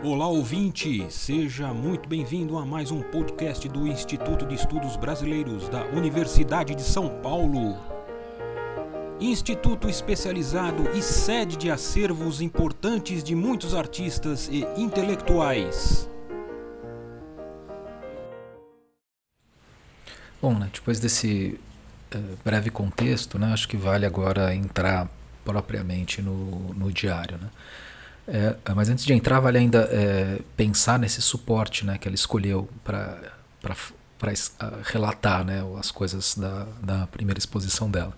Olá ouvinte, seja muito bem-vindo a mais um podcast do Instituto de Estudos Brasileiros da Universidade de São Paulo. Instituto especializado e sede de acervos importantes de muitos artistas e intelectuais. Bom, né, depois desse uh, breve contexto, né, acho que vale agora entrar propriamente no, no diário. Né? É, mas antes de entrar, vale ainda é, pensar nesse suporte né, que ela escolheu para relatar né, as coisas da, da primeira exposição dela.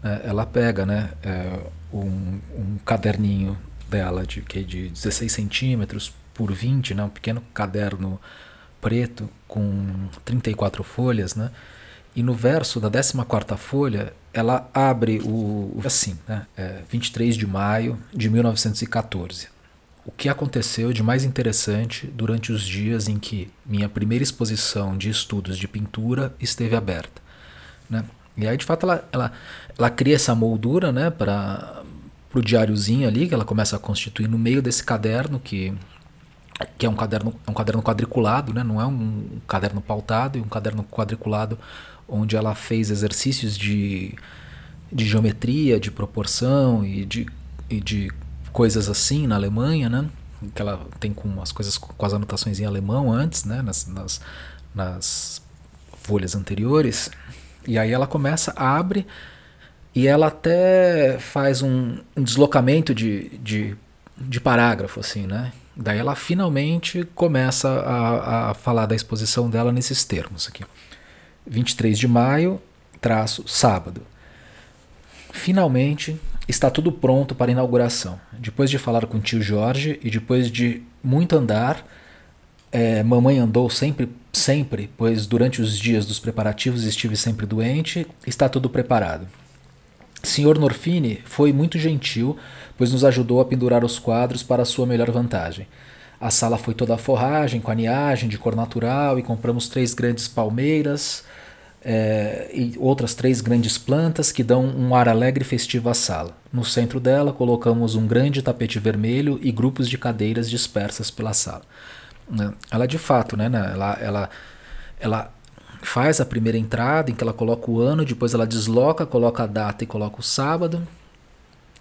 É, ela pega né, é, um, um, caderninho dela de, que, de 16 centímetros por 20, né, um pequeno caderno preto com 34 folhas, né, e no verso da 14 folha, ela abre o assim, né? É 23 de maio de 1914. O que aconteceu de mais interessante durante os dias em que minha primeira exposição de estudos de pintura esteve aberta, né? E aí de fato ela ela, ela cria essa moldura, né, para o diáriozinho ali que ela começa a constituir no meio desse caderno que que é um caderno, é um caderno quadriculado, né? não é um caderno pautado, é um caderno quadriculado onde ela fez exercícios de, de geometria, de proporção e de, e de coisas assim na Alemanha, né? Que ela tem com as coisas com as anotações em alemão antes, né? Nas, nas, nas folhas anteriores. E aí ela começa, abre e ela até faz um, um deslocamento de, de, de parágrafo, assim, né? Daí ela finalmente começa a, a falar da exposição dela nesses termos aqui. 23 de maio, traço, sábado. Finalmente está tudo pronto para a inauguração. Depois de falar com o tio Jorge e depois de muito andar, é, mamãe andou sempre, sempre, pois durante os dias dos preparativos estive sempre doente, está tudo preparado. Senhor Norfini foi muito gentil, pois nos ajudou a pendurar os quadros para sua melhor vantagem. A sala foi toda a forragem, com aniagem de cor natural e compramos três grandes palmeiras é, e outras três grandes plantas que dão um ar alegre e festivo à sala. No centro dela colocamos um grande tapete vermelho e grupos de cadeiras dispersas pela sala. Né, ela de fato, né, né, ela, ela, ela faz a primeira entrada em que ela coloca o ano, depois ela desloca, coloca a data e coloca o sábado.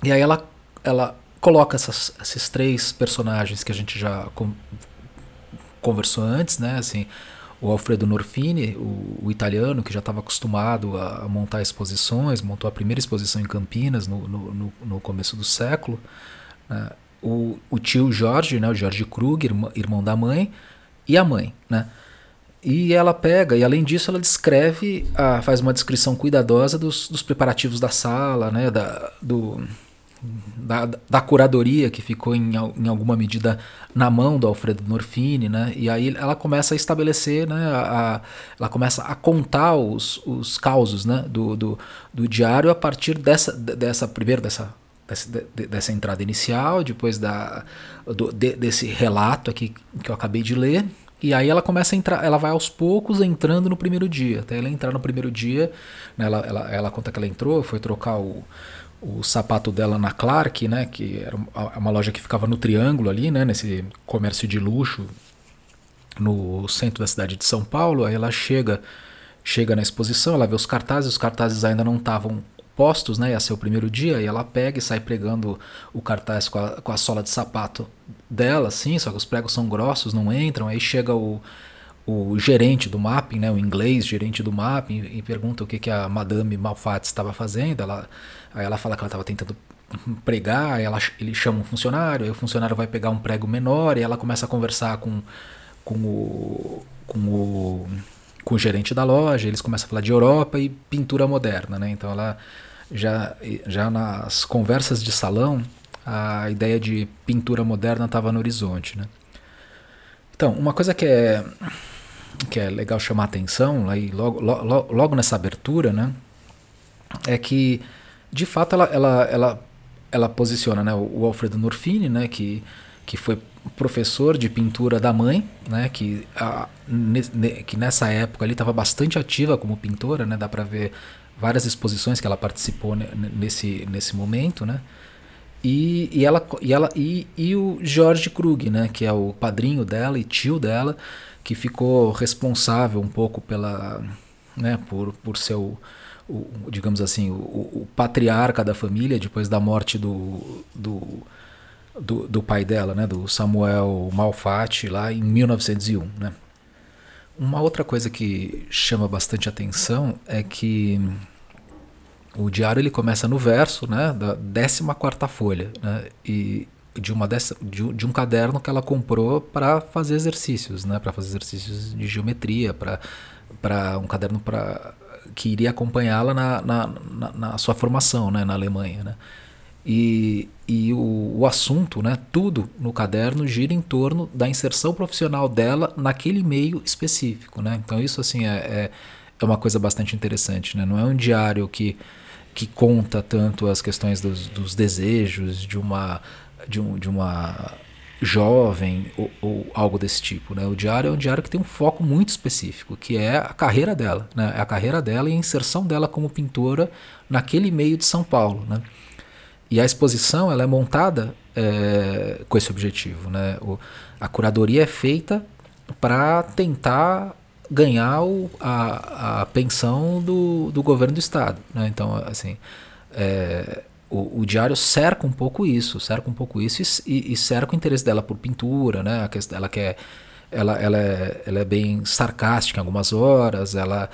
E aí ela, ela coloca essas, esses três personagens que a gente já com, conversou antes, né? Assim, o Alfredo Norfini, o, o italiano que já estava acostumado a, a, montar exposições, montou a primeira exposição em Campinas no, no, no, no começo do século. Né? O, o, tio Jorge, né? o Jorge Krug, irmão, irmão da mãe, e a mãe, né? E ela pega, e além disso, ela descreve, a, faz uma descrição cuidadosa dos, dos preparativos da sala, né, da, do, da, da curadoria que ficou em, em alguma medida na mão do Alfredo Norfini, né? E aí ela começa a estabelecer, né? A, a, ela começa a contar os, os causos, né? Do, do, do diário a partir dessa, dessa primeiro dessa dessa, entrada inicial, depois da, do, de, desse relato aqui que eu acabei de ler, e aí ela começa a entrar, ela vai aos poucos entrando no primeiro dia. Até ela entrar no primeiro dia, né, ela, ela, ela conta que ela entrou, foi trocar o, o sapato dela na Clark, né, que era uma loja que ficava no Triângulo ali, né, nesse comércio de luxo no centro da cidade de São Paulo. Aí ela chega, chega na exposição, ela vê os cartazes, os cartazes ainda não estavam postos, né, ia ser o primeiro dia, e ela pega e sai pregando o cartaz com a, com a sola de sapato dela, assim, só que os pregos são grossos, não entram. Aí chega o o gerente do mapping, né, o inglês gerente do mapping, e pergunta o que, que a Madame Malfatti estava fazendo. Ela, aí ela fala que ela estava tentando pregar, ela, ele chama um funcionário, aí o funcionário vai pegar um prego menor e ela começa a conversar com, com, o, com, o, com o gerente da loja, eles começam a falar de Europa e pintura moderna. Né? Então ela já, já nas conversas de salão, a ideia de pintura moderna estava no horizonte. Né? Então, uma coisa que é que é legal chamar atenção aí logo, logo, logo nessa abertura, né, é que de fato ela, ela, ela, ela posiciona né, o Alfredo Norfini, né, que, que foi professor de pintura da mãe, né, que, a, ne, que nessa época ali estava bastante ativa como pintora, né, dá para ver várias exposições que ela participou nesse, nesse momento, né, E, e, ela, e, ela, e, e o George Krug, né, que é o padrinho dela e tio dela, que ficou responsável um pouco pela, né, por, por ser o, o digamos assim, o, o, patriarca da família depois da morte do, do, do, do, pai dela, né, do Samuel Malfatti, lá em 1901. Né. Uma outra coisa que chama bastante atenção é que o diário ele começa no verso, né, da 14 quarta folha, né, e de uma dessa, de, de um caderno que ela comprou para fazer exercícios, né, para fazer exercícios de geometria, para um caderno para que iria acompanhá-la na, na, na, na, sua formação, né, na Alemanha, né. E, e o, o assunto, né, tudo no caderno gira em torno da inserção profissional dela naquele meio específico, né. Então isso assim é, é, é uma coisa bastante interessante, né. Não é um diário que que conta tanto as questões dos, dos desejos de uma, de, um, de uma jovem ou, ou, algo desse tipo. Né? O diário é um diário que tem um foco muito específico, que é a carreira dela, né? É a carreira dela e a inserção dela como pintora naquele meio de São Paulo. Né? E a exposição ela é montada é, com esse objetivo. Né? O, a curadoria é feita para tentar ganhar o, a, a pensão do, do governo do estado. Né? Então, assim, é, o, o, diário cerca um pouco isso, cerca um pouco isso e, e cerca o interesse dela por pintura, né? Ela quer, ela, ela, é, ela é bem sarcástica em algumas horas, ela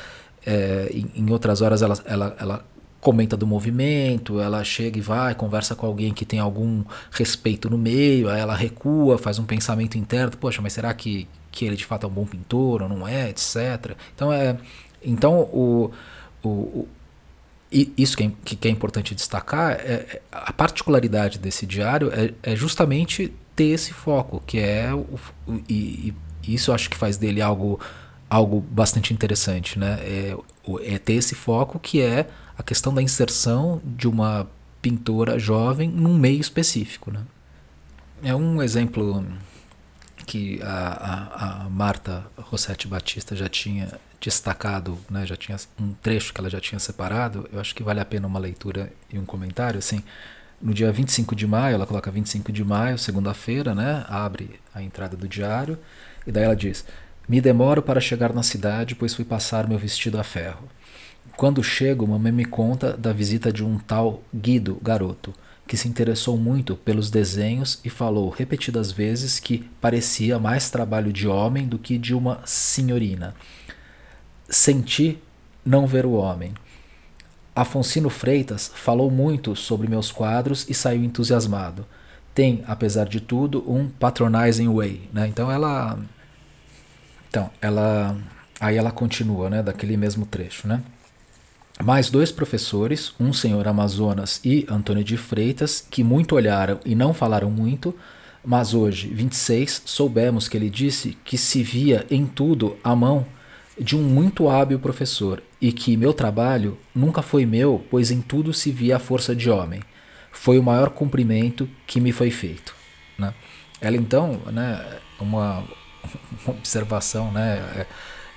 é, em, em, outras horas ela, ela, ela comenta do movimento, ela chega e vai, conversa com alguém que tem algum respeito no meio, aí ela recua, faz um pensamento interno, poxa, mas será que, que ele de fato é um bom pintor ou não é, etc. Então é, então o, o, o isso que é, que é, importante destacar é, é a particularidade desse diário é, é justamente ter esse foco, que é o, e, e, isso eu acho que faz dele algo algo bastante interessante, né? É, é ter esse foco que é a questão da inserção de uma pintora jovem num meio específico, né? É um exemplo que a, a, a, Marta Rossetti Batista já tinha destacado, né, já tinha um trecho que ela já tinha separado, eu acho que vale a pena uma leitura e um comentário, assim, no dia 25 de maio, ela coloca 25 de maio, segunda-feira, né, abre a entrada do diário, e daí ela diz, me demoro para chegar na cidade, pois fui passar meu vestido a ferro. Quando chego, mamãe me conta da visita de um tal Guido, garoto, que se interessou muito pelos desenhos e falou repetidas vezes que parecia mais trabalho de homem do que de uma senhorina. Senti não ver o homem. Afonsino Freitas falou muito sobre meus quadros e saiu entusiasmado. Tem, apesar de tudo, um patronizing way, né? Então ela então, ela aí ela continua, né, daquele mesmo trecho, né? Mais dois professores, um senhor Amazonas e Antônio de Freitas, que muito olharam e não falaram muito, mas hoje, 26, soubemos que ele disse que se via em tudo a mão de um muito hábil professor e que meu trabalho nunca foi meu, pois em tudo se via a força de homem. Foi o maior cumprimento que me foi feito. Né? Ela então, né, uma, uma observação, né, é,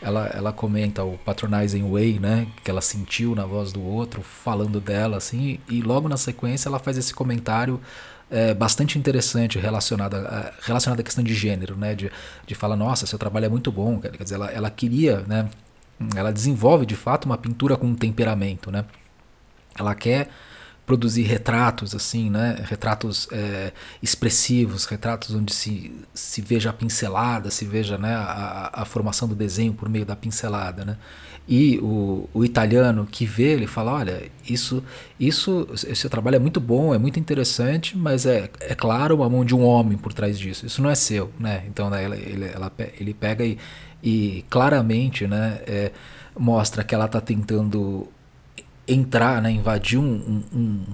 ela, ela comenta o patronizing way, né, que ela sentiu na voz do outro, falando dela, assim, e logo na sequência ela faz esse comentário é, bastante interessante relacionado a, relacionado à questão de gênero, né, de, de falar, nossa, seu trabalho é muito bom, quer dizer, ela, ela queria, né, ela desenvolve de fato uma pintura com temperamento, né, ela quer produzir retratos assim, né? Retratos é, expressivos, retratos onde se, se veja a pincelada, se veja né, a, a formação do desenho por meio da pincelada, né? E o, o italiano que vê, ele fala, olha, isso, isso, esse trabalho é muito bom, é muito interessante, mas é, é claro a mão de um homem por trás disso. Isso não é seu, né? Então né, ele, ela, ele pega e, e claramente, né? É, mostra que ela está tentando entrar, né, invadir um, um,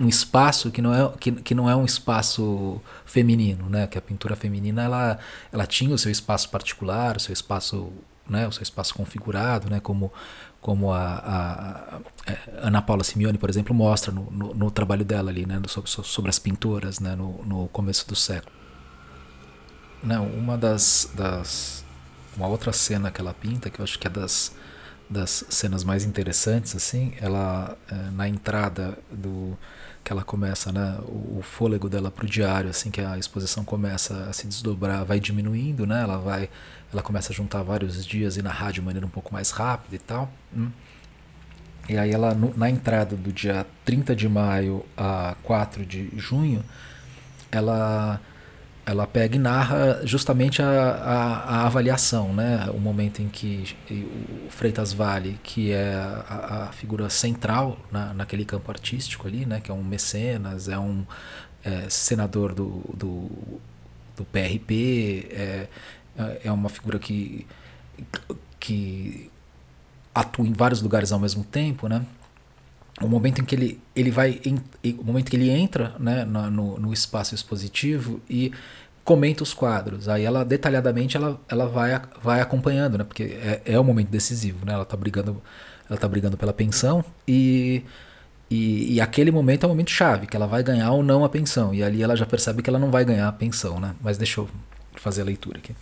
um, espaço que não, é, que, que não é um espaço feminino, né? Que a pintura feminina ela, ela tinha o seu espaço particular, o seu espaço, né, o seu espaço configurado, né? Como como a, a, a Ana Paula Simeone, por exemplo, mostra no, no, no trabalho dela ali, né, sobre, sobre as pintoras, né, no, no começo do século. Não, uma das, das uma outra cena que ela pinta, que eu acho que é das das cenas mais interessantes assim ela é, na entrada do que ela começa, né, o, fôlego dela para o diário, assim que a exposição começa a se desdobrar, vai diminuindo, né? Ela vai, ela começa a juntar vários dias e na rádio de maneira um pouco mais rápida e tal. Hum. E aí ela na entrada do dia 30 de maio a 4 de junho, ela ela pega e narra justamente a, a, a, avaliação, né? o momento em que o Freitas Vale, que é a, a figura central na, naquele campo artístico ali, né? que é um mecenas, é um é, senador do, do, do PRP, é, é uma figura que, que atua em vários lugares ao mesmo tempo, né? O momento em que ele, ele vai o momento que ele entra né, no, no espaço expositivo e comenta os quadros. Aí ela detalhadamente ela, ela vai, vai acompanhando né porque é, é o momento decisivo né ela está brigando ela tá brigando pela pensão e, e, e aquele momento é o momento chave que ela vai ganhar ou não a pensão. E ali ela já percebe que ela não vai ganhar a pensão né. Mas deixa eu fazer a leitura aqui.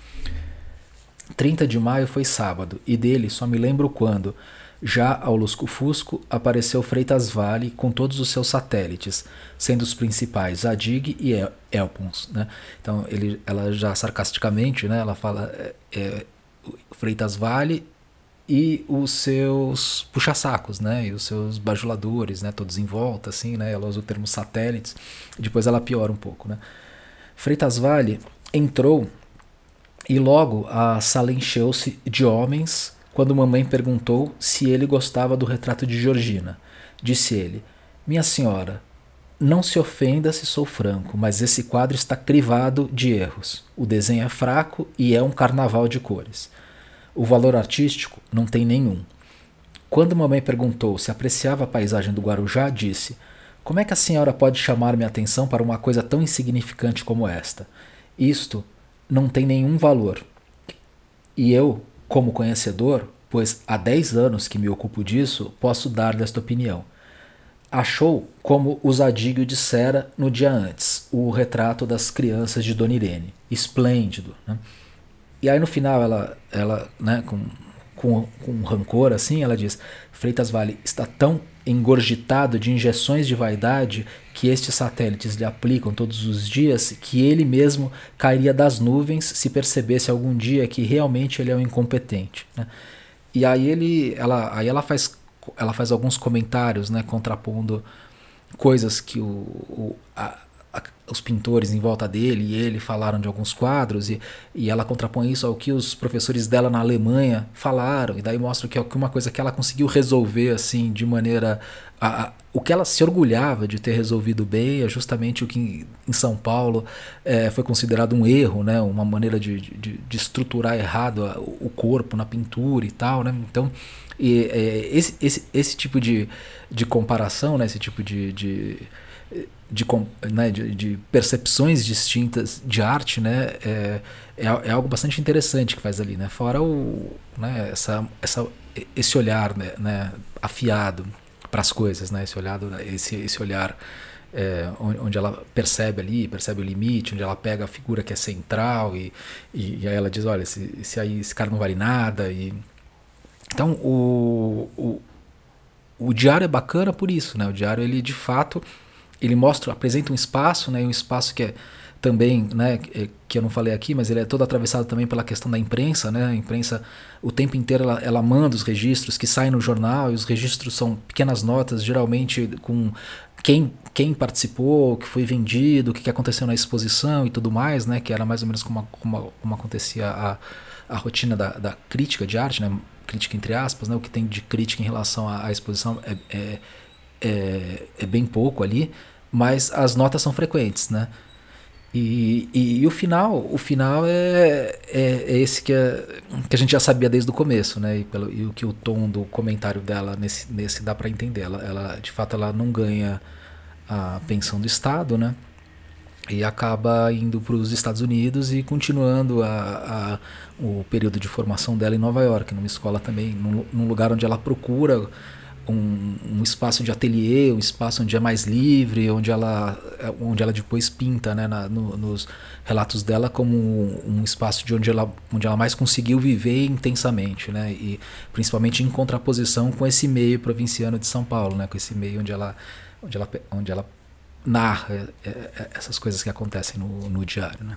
30 de maio foi sábado e dele só me lembro quando já ao lusco-fusco apareceu Freitas Vale com todos os seus satélites, sendo os principais Adig e El Elpons. Né? Então ele, ela já sarcasticamente, né, ela fala é, é, Freitas Vale e os seus puxa-sacos, né, e os seus bajuladores, né, todos em volta, assim, né, ela usa o termo satélites. Depois ela piora um pouco, né. Freitas Vale entrou e logo a sala encheu-se de homens quando mamãe perguntou se ele gostava do retrato de Georgina. Disse ele: Minha senhora, não se ofenda se sou franco, mas esse quadro está crivado de erros. O desenho é fraco e é um carnaval de cores. O valor artístico não tem nenhum. Quando mamãe perguntou se apreciava a paisagem do Guarujá, disse: Como é que a senhora pode chamar minha atenção para uma coisa tão insignificante como esta? Isto não tem nenhum valor. E eu, como conhecedor, pois há 10 anos que me ocupo disso, posso dar desta opinião. Achou, como o Zadigio dissera no dia antes, o retrato das crianças de Dona Irene. Esplêndido. Né? E aí no final ela, ela né, com, com, com rancor assim, ela diz: Freitas Vale está tão engorgitado de injeções de vaidade que estes satélites lhe aplicam todos os dias, que ele mesmo cairia das nuvens se percebesse algum dia que realmente ele é um incompetente. Né? E aí ele, ela, aí ela faz, ela faz alguns comentários, né, contrapondo coisas que o, o a, os pintores em volta dele e ele falaram de alguns quadros e, e ela contrapõe isso ao que os professores dela na Alemanha falaram e daí mostra que é uma coisa que ela conseguiu resolver assim de maneira a, a, o que ela se orgulhava de ter resolvido bem é justamente o que em São Paulo é, foi considerado um erro, né? uma maneira de, de, de estruturar errado o corpo na pintura e tal. Né? Então, e, é, esse, esse, esse tipo de, de comparação, né? esse tipo de, de de, né, de, de, percepções distintas de arte, né, é, é, é, algo bastante interessante que faz ali, né, fora o, né, essa, essa, esse olhar né, né afiado para as coisas, né, esse, olhado, esse, esse olhar é, onde ela percebe ali, percebe o limite, onde ela pega a figura que é central e, e, e aí ela diz, olha, esse, esse, aí, esse cara não vale nada. E... Então o, o, o diário é bacana por isso, né? O diário ele de fato ele mostra, apresenta um espaço, né, um espaço que é também, né, que eu não falei aqui, mas ele é todo atravessado também pela questão da imprensa, né? A imprensa o tempo inteiro ela, ela manda os registros que saem no jornal e os registros são pequenas notas, geralmente com quem, quem participou, o que foi vendido, o que aconteceu na exposição e tudo mais, né? Que era mais ou menos como, como, como acontecia a, a rotina da, da crítica de arte, né? Crítica entre aspas, né? O que tem de crítica em relação à, à exposição é, é, é, é bem pouco ali mas as notas são frequentes, né? E, e, e, o final, o final é, é, é, esse que, é, que a gente já sabia desde o começo, né? E, pelo, e o que o tom do comentário dela nesse, nesse dá para entender. Ela, ela, de fato, ela não ganha a pensão do Estado, né? E acaba indo para os Estados Unidos e continuando a, a, o período de formação dela em Nova York, numa escola também, num, num lugar onde ela procura um, um, espaço de ateliê, um espaço onde é mais livre, onde ela, onde ela depois pinta né, na, no, nos relatos dela como um, um, espaço de onde ela, onde ela mais conseguiu viver intensamente, né, e principalmente em contraposição com esse meio provinciano de São Paulo, né, com esse meio onde ela, onde ela, onde ela narra é, é, essas coisas que acontecem no, no diário. Né?